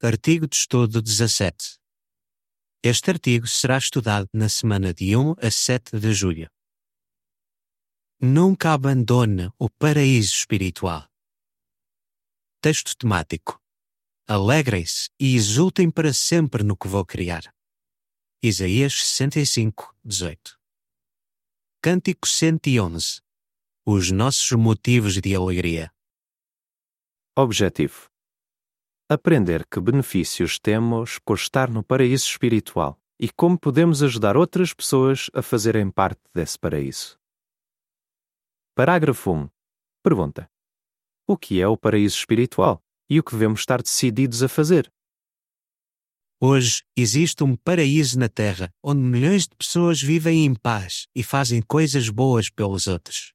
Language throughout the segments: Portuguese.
Artigo de estudo 17. Este artigo será estudado na semana de 1 a 7 de julho. Nunca abandone o paraíso espiritual. Texto temático. Alegrem-se e exultem para sempre no que vou criar. Isaías 65, 18. Cântico 111. Os nossos motivos de alegria. Objetivo: Aprender que benefícios temos por estar no paraíso espiritual e como podemos ajudar outras pessoas a fazerem parte desse paraíso. Parágrafo 1. Pergunta: O que é o paraíso espiritual e o que devemos estar decididos a fazer? Hoje existe um paraíso na Terra onde milhões de pessoas vivem em paz e fazem coisas boas pelos outros.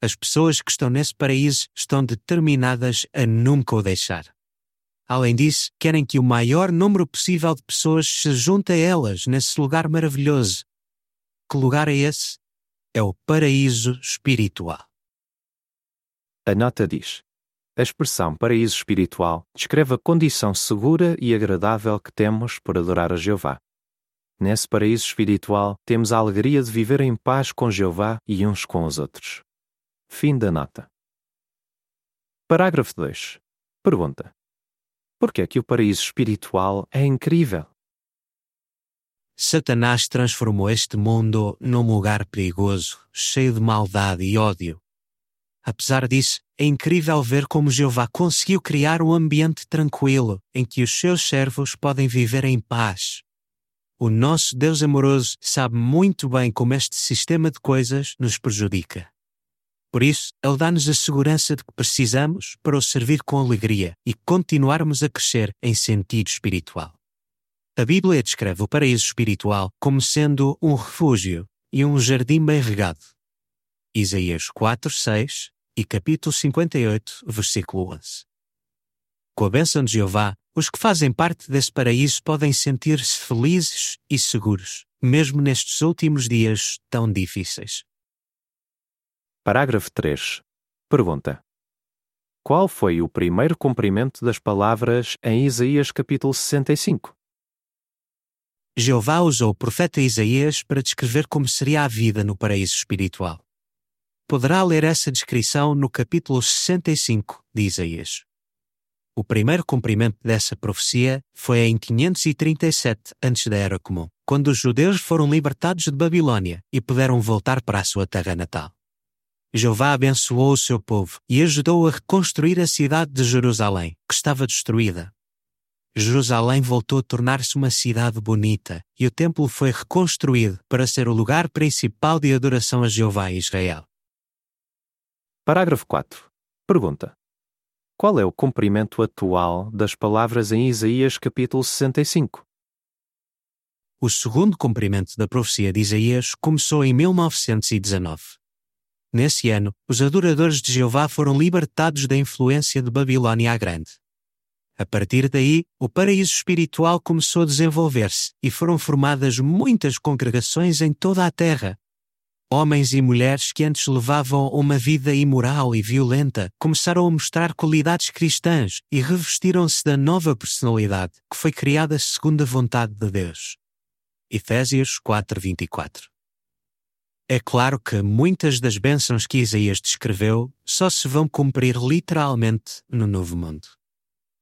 As pessoas que estão nesse paraíso estão determinadas a nunca o deixar. Além disso, querem que o maior número possível de pessoas se junte a elas nesse lugar maravilhoso. Que lugar é esse? É o paraíso espiritual. A nota diz: A expressão paraíso espiritual descreve a condição segura e agradável que temos por adorar a Jeová. Nesse paraíso espiritual, temos a alegria de viver em paz com Jeová e uns com os outros. Fim da nota. Parágrafo 2. Pergunta: Por que é que o paraíso espiritual é incrível? Satanás transformou este mundo num lugar perigoso, cheio de maldade e ódio. Apesar disso, é incrível ver como Jeová conseguiu criar um ambiente tranquilo em que os seus servos podem viver em paz. O nosso Deus amoroso sabe muito bem como este sistema de coisas nos prejudica. Por isso, Ele dá-nos a segurança de que precisamos para o servir com alegria e continuarmos a crescer em sentido espiritual. A Bíblia descreve o paraíso espiritual como sendo um refúgio e um jardim bem regado. Isaías 4, 6 e capítulo 58, versículo 11. Com a bênção de Jeová, os que fazem parte desse paraíso podem sentir-se felizes e seguros, mesmo nestes últimos dias tão difíceis. Parágrafo 3. Pergunta: Qual foi o primeiro cumprimento das palavras em Isaías capítulo 65? Jeová usou o profeta Isaías para descrever como seria a vida no paraíso espiritual. Poderá ler essa descrição no capítulo 65 de Isaías. O primeiro cumprimento dessa profecia foi em 537 a.C., da Era Comum, quando os judeus foram libertados de Babilônia e puderam voltar para a sua terra natal. Jeová abençoou o seu povo e ajudou a reconstruir a cidade de Jerusalém, que estava destruída. Jerusalém voltou a tornar-se uma cidade bonita e o templo foi reconstruído para ser o lugar principal de adoração a Jeová em Israel. Parágrafo 4. Pergunta: Qual é o cumprimento atual das palavras em Isaías capítulo 65? O segundo cumprimento da profecia de Isaías começou em 1919. Nesse ano, os adoradores de Jeová foram libertados da influência de Babilônia a Grande. A partir daí, o paraíso espiritual começou a desenvolver-se e foram formadas muitas congregações em toda a terra. Homens e mulheres que antes levavam uma vida imoral e violenta começaram a mostrar qualidades cristãs e revestiram-se da nova personalidade que foi criada segundo a vontade de Deus. Efésios 4:24 é claro que muitas das bênçãos que Isaías descreveu só se vão cumprir literalmente no novo mundo.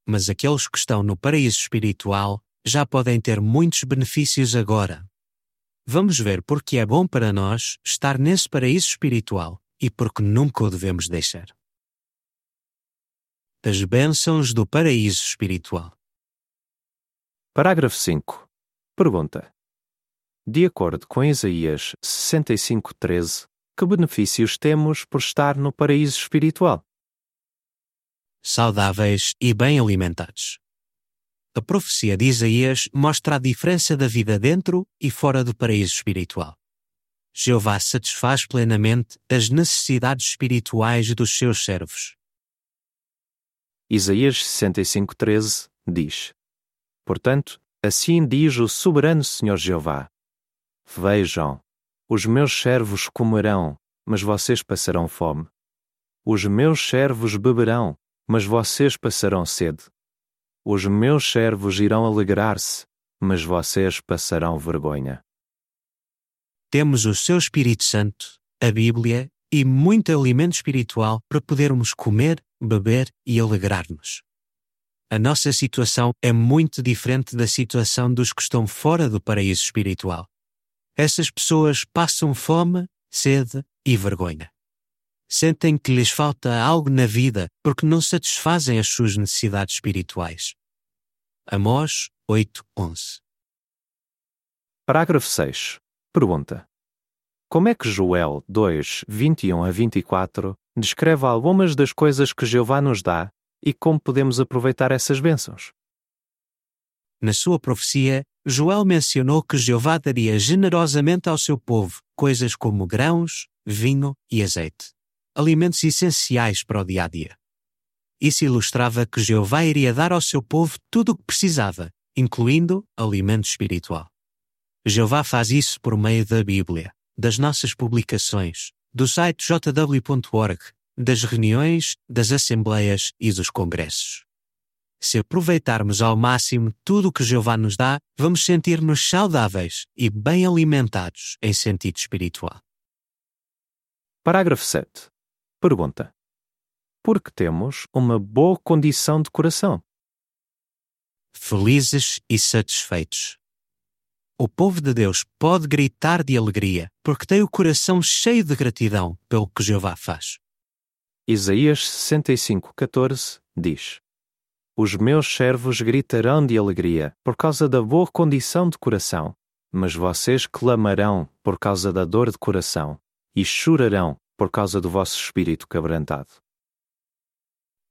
Mas aqueles que estão no paraíso espiritual já podem ter muitos benefícios agora. Vamos ver porque é bom para nós estar nesse paraíso espiritual e porque nunca o devemos deixar. As bênçãos do paraíso espiritual. Parágrafo 5. Pergunta: de acordo com Isaías 65:13, que benefícios temos por estar no paraíso espiritual? Saudáveis e bem alimentados. A profecia de Isaías mostra a diferença da vida dentro e fora do paraíso espiritual. Jeová satisfaz plenamente as necessidades espirituais dos seus servos. Isaías 65:13 diz: Portanto, assim diz o soberano Senhor Jeová: Vejam, os meus servos comerão, mas vocês passarão fome. Os meus servos beberão, mas vocês passarão sede. Os meus servos irão alegrar-se, mas vocês passarão vergonha. Temos o seu Espírito Santo, a Bíblia e muito alimento espiritual para podermos comer, beber e alegrar-nos. A nossa situação é muito diferente da situação dos que estão fora do paraíso espiritual. Essas pessoas passam fome, sede e vergonha. Sentem que lhes falta algo na vida porque não satisfazem as suas necessidades espirituais. Amós 8:11 Parágrafo 6. Pergunta: Como é que Joel 2, 21 a 24 descreve algumas das coisas que Jeová nos dá e como podemos aproveitar essas bênçãos? Na sua profecia, Joel mencionou que Jeová daria generosamente ao seu povo coisas como grãos, vinho e azeite, alimentos essenciais para o dia a dia. Isso ilustrava que Jeová iria dar ao seu povo tudo o que precisava, incluindo alimento espiritual. Jeová faz isso por meio da Bíblia, das nossas publicações, do site jw.org, das reuniões, das assembleias e dos congressos. Se aproveitarmos ao máximo tudo o que Jeová nos dá, vamos sentir-nos saudáveis e bem alimentados em sentido espiritual. Parágrafo 7. Pergunta: Por que temos uma boa condição de coração? Felizes e satisfeitos. O povo de Deus pode gritar de alegria porque tem o coração cheio de gratidão pelo que Jeová faz. Isaías 65:14 diz: Os meus servos gritarão de alegria por causa da boa condição de coração, mas vocês clamarão por causa da dor de coração e chorarão por causa do vosso espírito quebrantado.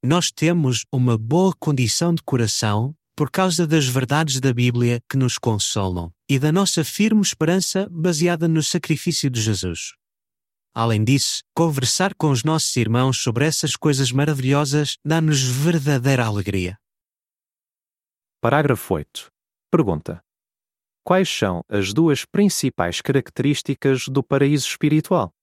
Nós temos uma boa condição de coração por causa das verdades da Bíblia que nos consolam e da nossa firme esperança baseada no sacrifício de Jesus. Além disso, conversar com os nossos irmãos sobre essas coisas maravilhosas dá-nos verdadeira alegria. Parágrafo 8. Pergunta: Quais são as duas principais características do paraíso espiritual?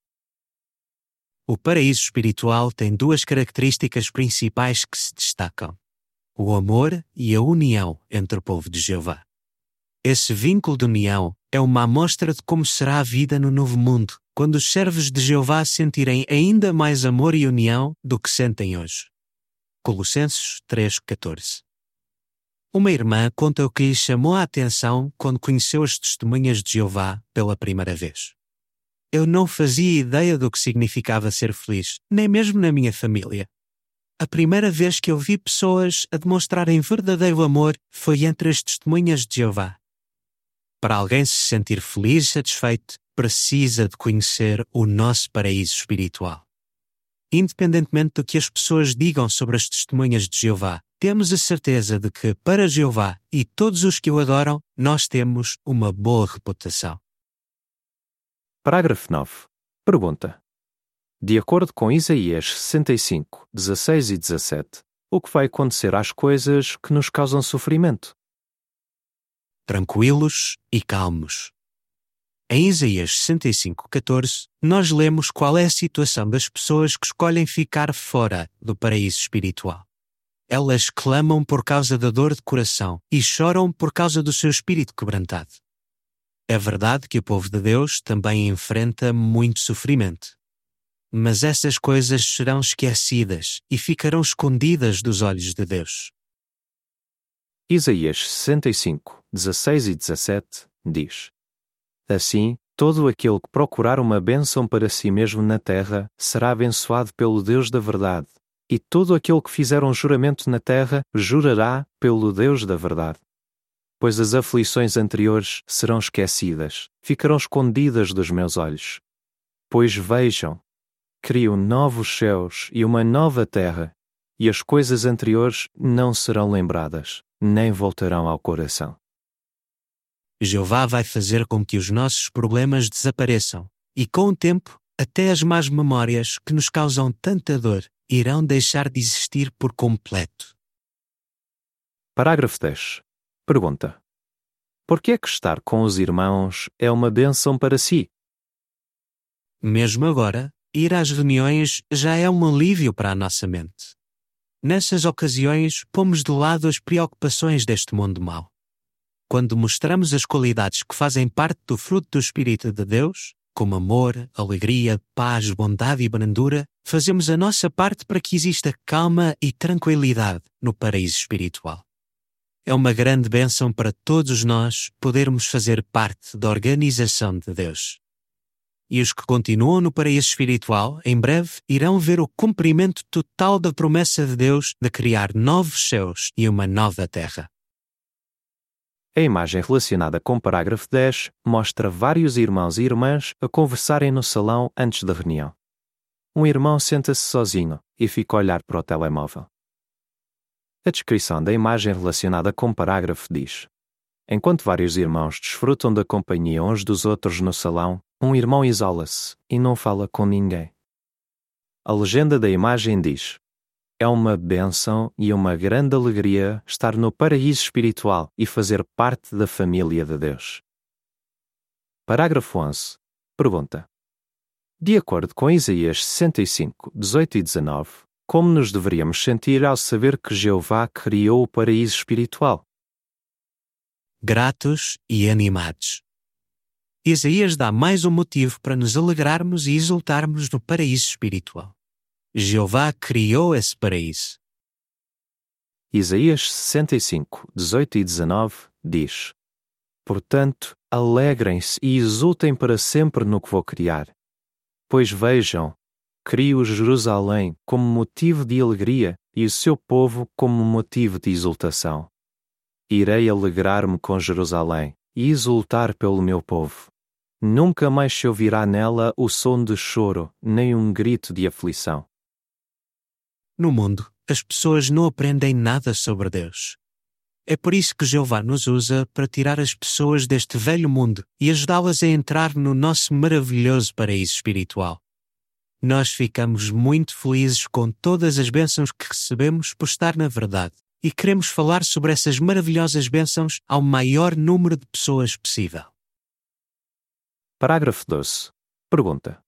O paraíso espiritual tem duas características principais que se destacam: o amor e a união entre o povo de Jeová. Esse vínculo de união é uma amostra de como será a vida no novo mundo, quando os servos de Jeová sentirem ainda mais amor e união do que sentem hoje. Colossenses 3,14 Uma irmã conta o que lhe chamou a atenção quando conheceu as testemunhas de Jeová pela primeira vez. Eu não fazia ideia do que significava ser feliz, nem mesmo na minha família. A primeira vez que eu vi pessoas a demonstrarem verdadeiro amor foi entre as testemunhas de Jeová. Para alguém se sentir feliz e satisfeito, precisa de conhecer o nosso paraíso espiritual. Independentemente do que as pessoas digam sobre as testemunhas de Jeová, temos a certeza de que, para Jeová e todos os que o adoram, nós temos uma boa reputação. Parágrafo 9. Pergunta: De acordo com Isaías 65, 16 e 17, o que vai acontecer às coisas que nos causam sofrimento? Tranquilos e calmos. Em Isaías 65:14, nós lemos qual é a situação das pessoas que escolhem ficar fora do paraíso espiritual. Elas clamam por causa da dor de coração e choram por causa do seu espírito quebrantado. É verdade que o povo de Deus também enfrenta muito sofrimento. Mas essas coisas serão esquecidas e ficarão escondidas dos olhos de Deus. Isaías 65, 16 e 17 diz: Assim, todo aquele que procurar uma bênção para si mesmo na terra será abençoado pelo Deus da verdade. E todo aquele que fizer um juramento na terra jurará pelo Deus da verdade. Pois as aflições anteriores serão esquecidas, ficarão escondidas dos meus olhos. Pois vejam, crio novos céus e uma nova terra, e as coisas anteriores não serão lembradas, nem voltarão ao coração. Jeová vai fazer com que os nossos problemas desapareçam, e com o tempo, até as más memórias que nos causam tanta dor irão deixar de existir por completo. Parágrafo 10. Pergunta: Por que é que estar com os irmãos é uma bênção para si? Mesmo agora, ir às reuniões já é um alívio para a nossa mente. Nessas ocasiões, pomos de lado as preocupações deste mundo mau. Quando mostramos as qualidades que fazem parte do fruto do Espírito de Deus, como amor, alegria, paz, bondade e brandura, fazemos a nossa parte para que exista calma e tranquilidade no paraíso espiritual. É uma grande bênção para todos nós podermos fazer parte da organização de Deus. E os que continuam no paraíso espiritual, em breve, irão ver o cumprimento total da promessa de Deus de criar novos céus e uma nova terra. A imagem relacionada com o parágrafo 10 mostra vários irmãos e irmãs a conversarem no salão antes da reunião. Um irmão senta-se sozinho e fica a olhar para o telemóvel. A descrição da imagem relacionada com o parágrafo diz: Enquanto vários irmãos desfrutam da companhia uns dos outros no salão, um irmão isola-se e não fala com ninguém. A legenda da imagem diz: É uma bênção e uma grande alegria estar no paraíso espiritual e fazer parte da família de Deus. Parágrafo 11. Pergunta: De acordo com Isaías 65, 18 e 19, como nos deveríamos sentir ao saber que Jeová criou o paraíso espiritual? Gratos e animados. Isaías dá mais um motivo para nos alegrarmos e exultarmos no paraíso espiritual. Jeová criou esse paraíso. Isaías 65, 18 e 19 diz: Portanto, alegrem-se e exultem para sempre no que vou criar. Pois vejam, crio Jerusalém como motivo de alegria e o seu povo como motivo de exultação. Irei alegrar-me com Jerusalém e exultar pelo meu povo. Nunca mais se ouvirá nela o som de choro, nem um grito de aflição. No mundo, as pessoas não aprendem nada sobre Deus. É por isso que Jeová nos usa para tirar as pessoas deste velho mundo e ajudá-las a entrar no nosso maravilhoso paraíso espiritual. Nós ficamos muito felizes com todas as bênçãos que recebemos por estar na verdade e queremos falar sobre essas maravilhosas bênçãos ao maior número de pessoas possível. Parágrafo 12. Pergunta: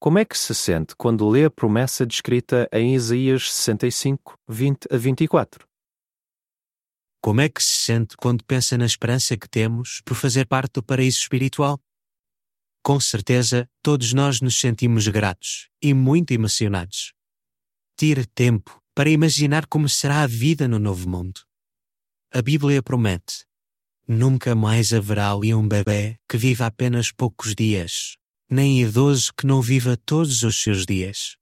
Como é que se sente quando lê a promessa descrita em Isaías 65, 20 a 24? Como é que se sente quando pensa na esperança que temos por fazer parte do paraíso espiritual? Com certeza, todos nós nos sentimos gratos e muito emocionados. Tire tempo para imaginar como será a vida no novo mundo. A Bíblia promete Nunca mais haverá ali um bebê que viva apenas poucos dias, nem idoso que não viva todos os seus dias.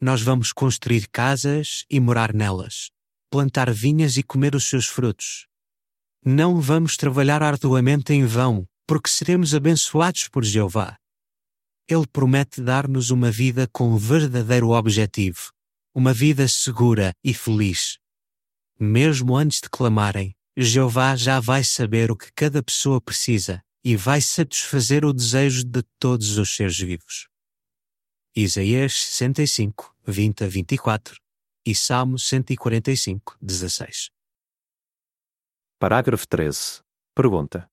Nós vamos construir casas e morar nelas, plantar vinhas e comer os seus frutos. Não vamos trabalhar arduamente em vão, porque seremos abençoados por Jeová. Ele promete dar-nos uma vida com verdadeiro objetivo, uma vida segura e feliz. Mesmo antes de clamarem, Jeová já vai saber o que cada pessoa precisa e vai satisfazer o desejo de todos os seres vivos. Isaías 65, 20 a 24 e Salmo 145, 16. Parágrafo 13. Pergunta: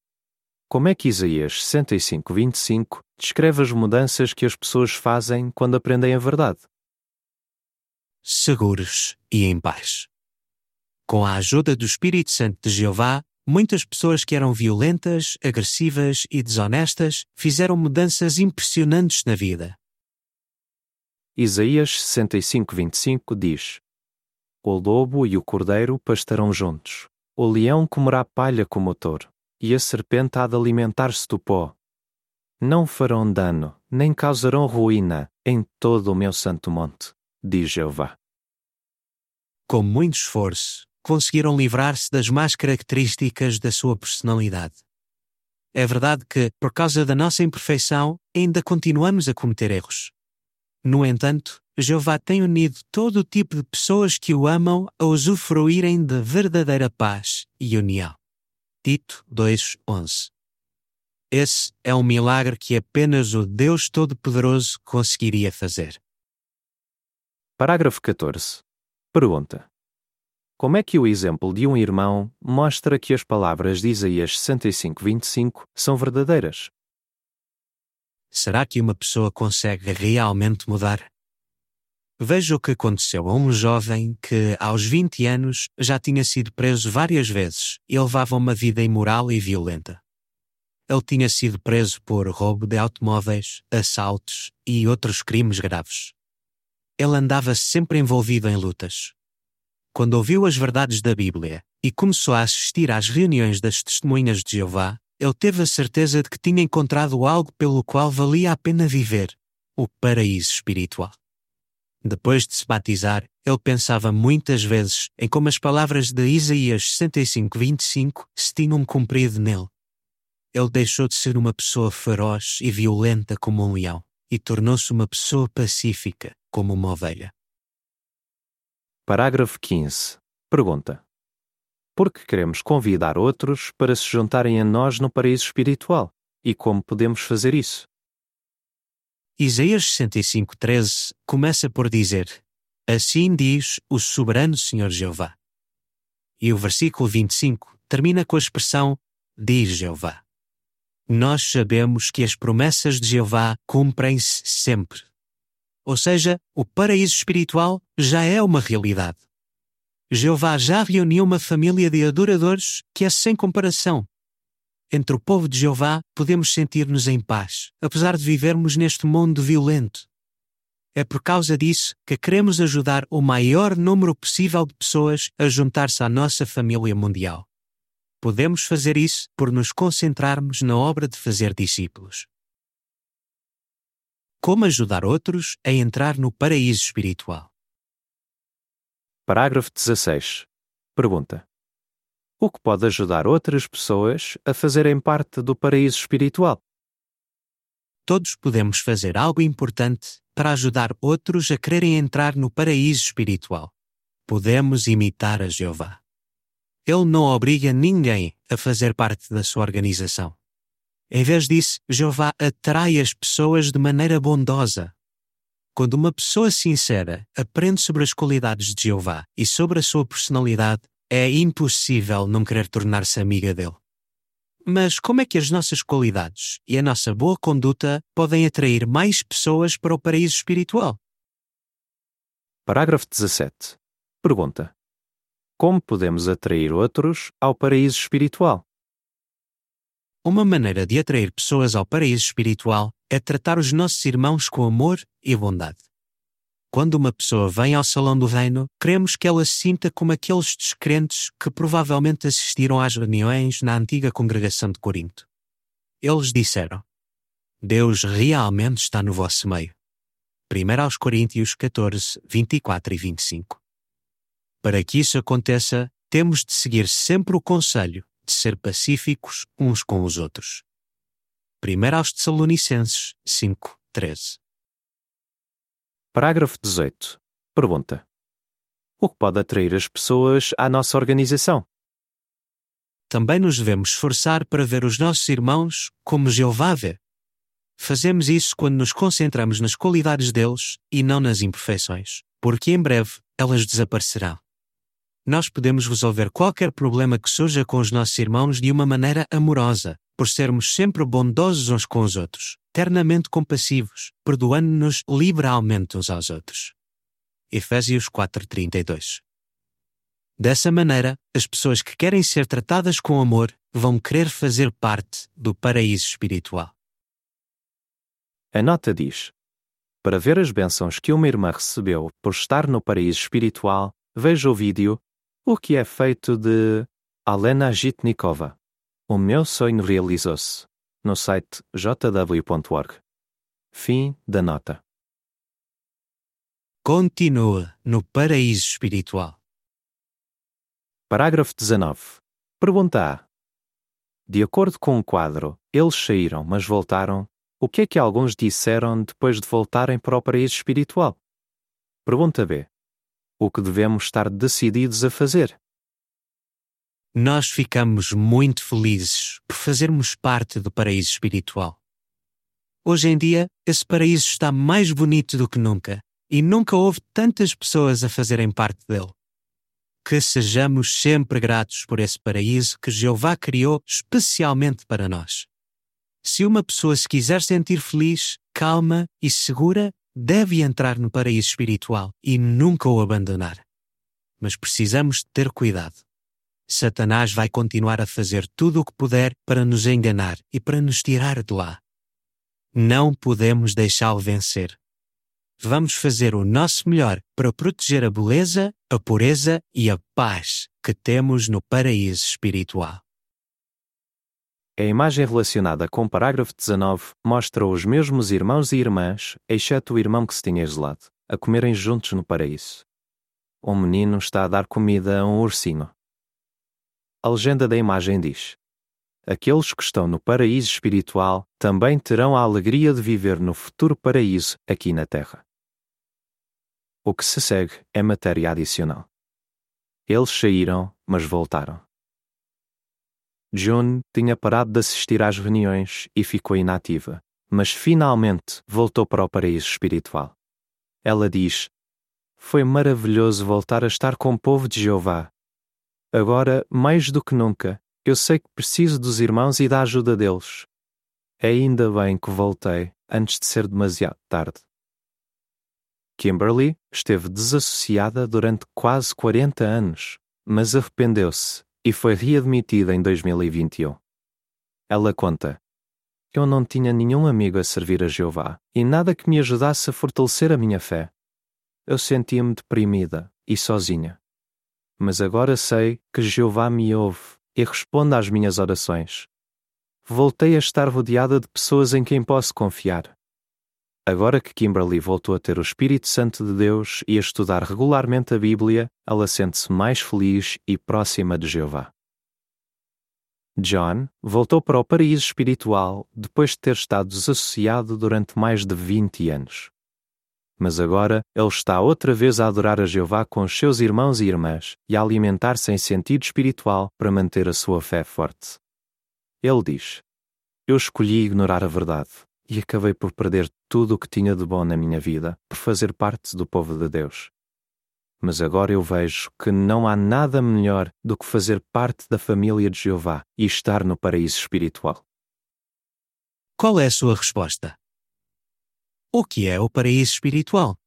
Como é que Isaías 65, 25 descreve as mudanças que as pessoas fazem quando aprendem a verdade? Seguros e em paz. Com a ajuda do Espírito Santo de Jeová, muitas pessoas que eram violentas, agressivas e desonestas fizeram mudanças impressionantes na vida. Isaías 65:25 diz: O lobo e o cordeiro pastarão juntos. O leão comerá palha como o touro, e a serpente há de alimentar-se do pó. Não farão dano, nem causarão ruína em todo o meu santo monte, diz Jeová. Com muito esforço, conseguiram livrar-se das más características da sua personalidade. É verdade que, por causa da nossa imperfeição, ainda continuamos a cometer erros. No entanto, Jeová tem unido todo o tipo de pessoas que o amam a usufruírem da verdadeira paz e união. Tito 2:11. Esse é um milagre que apenas o Deus Todo-Poderoso conseguiria fazer. Parágrafo 14. Pergunta: como é que o exemplo de um irmão mostra que as palavras de Isaías 65:25 são verdadeiras? Será que uma pessoa consegue realmente mudar? Veja o que aconteceu a um jovem que, aos 20 anos, já tinha sido preso várias vezes e levava uma vida imoral e violenta. Ele tinha sido preso por roubo de automóveis, assaltos e outros crimes graves. Ele andava sempre envolvido em lutas. Quando ouviu as verdades da Bíblia e começou a assistir às reuniões das testemunhas de Jeová, ele teve a certeza de que tinha encontrado algo pelo qual valia a pena viver: o paraíso espiritual. Depois de se batizar, ele pensava muitas vezes em como as palavras de Isaías 65:25 se tinham cumprido nele. Ele deixou de ser uma pessoa feroz e violenta como um leão e tornou-se uma pessoa pacífica como uma ovelha. Parágrafo 15. Pergunta: Por que queremos convidar outros para se juntarem a nós no paraíso espiritual? E como podemos fazer isso? Isaías 65:13 começa por dizer: Assim diz o soberano Senhor Jeová. E o versículo 25 termina com a expressão diz Jeová. Nós sabemos que as promessas de Jeová cumprem-se sempre. Ou seja, o paraíso espiritual já é uma realidade. Jeová já reuniu uma família de adoradores que é sem comparação entre o povo de Jeová, podemos sentir-nos em paz, apesar de vivermos neste mundo violento. É por causa disso que queremos ajudar o maior número possível de pessoas a juntar-se à nossa família mundial. Podemos fazer isso por nos concentrarmos na obra de fazer discípulos. Como ajudar outros a entrar no paraíso espiritual? Parágrafo 16. Pergunta: o que pode ajudar outras pessoas a fazerem parte do paraíso espiritual. Todos podemos fazer algo importante para ajudar outros a quererem entrar no paraíso espiritual. Podemos imitar a Jeová. Ele não obriga ninguém a fazer parte da sua organização. Em vez disso, Jeová atrai as pessoas de maneira bondosa. Quando uma pessoa sincera aprende sobre as qualidades de Jeová e sobre a sua personalidade, é impossível não querer tornar-se amiga dele. Mas como é que as nossas qualidades e a nossa boa conduta podem atrair mais pessoas para o paraíso espiritual? Parágrafo 17. Pergunta: Como podemos atrair outros ao paraíso espiritual? Uma maneira de atrair pessoas ao paraíso espiritual é tratar os nossos irmãos com amor e bondade. Quando uma pessoa vem ao salão do reino, queremos que ela se sinta como aqueles descrentes que provavelmente assistiram às reuniões na antiga congregação de Corinto. Eles disseram: Deus realmente está no vosso meio. 1 aos Coríntios 14, 24 e 25. Para que isso aconteça, temos de seguir sempre o conselho de ser pacíficos uns com os outros. 1 aos Tessalonicenses 5, 13. Parágrafo 18. Pergunta: O que pode atrair as pessoas à nossa organização? Também nos devemos esforçar para ver os nossos irmãos como Jeová vê. Fazemos isso quando nos concentramos nas qualidades deles e não nas imperfeições, porque em breve elas desaparecerão. Nós podemos resolver qualquer problema que surja com os nossos irmãos de uma maneira amorosa, por sermos sempre bondosos uns com os outros, ternamente compassivos, perdoando-nos liberalmente uns aos outros. Efésios 4:32. Dessa maneira, as pessoas que querem ser tratadas com amor vão querer fazer parte do paraíso espiritual. A nota diz: Para ver as bênçãos que uma irmã recebeu por estar no paraíso espiritual, veja o vídeo O que é feito de Alena Jitnikova. O meu sonho realizou-se no site jw.org. Fim da nota. Continua no paraíso espiritual. Parágrafo 19. Pergunta A. De acordo com o quadro, eles saíram, mas voltaram. O que é que alguns disseram depois de voltarem para o paraíso espiritual? Pergunta B. O que devemos estar decididos a fazer? nós ficamos muito felizes por fazermos parte do paraíso espiritual. Hoje em dia, esse paraíso está mais bonito do que nunca e nunca houve tantas pessoas a fazerem parte dele. Que sejamos sempre gratos por esse paraíso que Jeová criou especialmente para nós. Se uma pessoa se quiser sentir feliz, calma e segura, deve entrar no paraíso espiritual e nunca o abandonar. Mas precisamos ter cuidado. Satanás vai continuar a fazer tudo o que puder para nos enganar e para nos tirar de lá. Não podemos deixá-lo vencer. Vamos fazer o nosso melhor para proteger a beleza, a pureza e a paz que temos no paraíso espiritual. A imagem relacionada com o parágrafo 19 mostra os mesmos irmãos e irmãs, exceto o irmão que se tinha isolado, a comerem juntos no paraíso. Um menino está a dar comida a um ursinho. A legenda da imagem diz: Aqueles que estão no paraíso espiritual também terão a alegria de viver no futuro paraíso aqui na Terra. O que se segue é matéria adicional. Eles saíram, mas voltaram. June tinha parado de assistir às reuniões e ficou inativa, mas finalmente voltou para o paraíso espiritual. Ela diz: Foi maravilhoso voltar a estar com o povo de Jeová. Agora, mais do que nunca, eu sei que preciso dos irmãos e da ajuda deles. Ainda bem que voltei antes de ser demasiado tarde. Kimberly esteve desassociada durante quase 40 anos, mas arrependeu-se e foi readmitida em 2021. Ela conta: Eu não tinha nenhum amigo a servir a Jeová e nada que me ajudasse a fortalecer a minha fé. Eu sentia-me deprimida e sozinha. Mas agora sei que Jeová me ouve e responde às minhas orações. Voltei a estar rodeada de pessoas em quem posso confiar. Agora que Kimberly voltou a ter o Espírito Santo de Deus e a estudar regularmente a Bíblia, ela sente-se mais feliz e próxima de Jeová. John voltou para o paraíso espiritual depois de ter estado desassociado durante mais de 20 anos. Mas agora ele está outra vez a adorar a Jeová com os seus irmãos e irmãs e a alimentar-se em sentido espiritual para manter a sua fé forte. Ele diz: Eu escolhi ignorar a verdade e acabei por perder tudo o que tinha de bom na minha vida por fazer parte do povo de Deus. Mas agora eu vejo que não há nada melhor do que fazer parte da família de Jeová e estar no paraíso espiritual. Qual é a sua resposta? O que é o paraíso espiritual?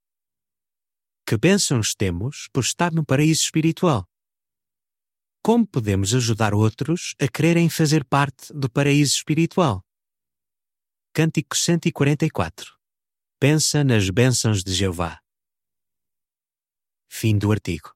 Que bênçãos temos por estar no paraíso espiritual? Como podemos ajudar outros a quererem fazer parte do paraíso espiritual? Cântico 144. Pensa nas bênçãos de Jeová. Fim do artigo.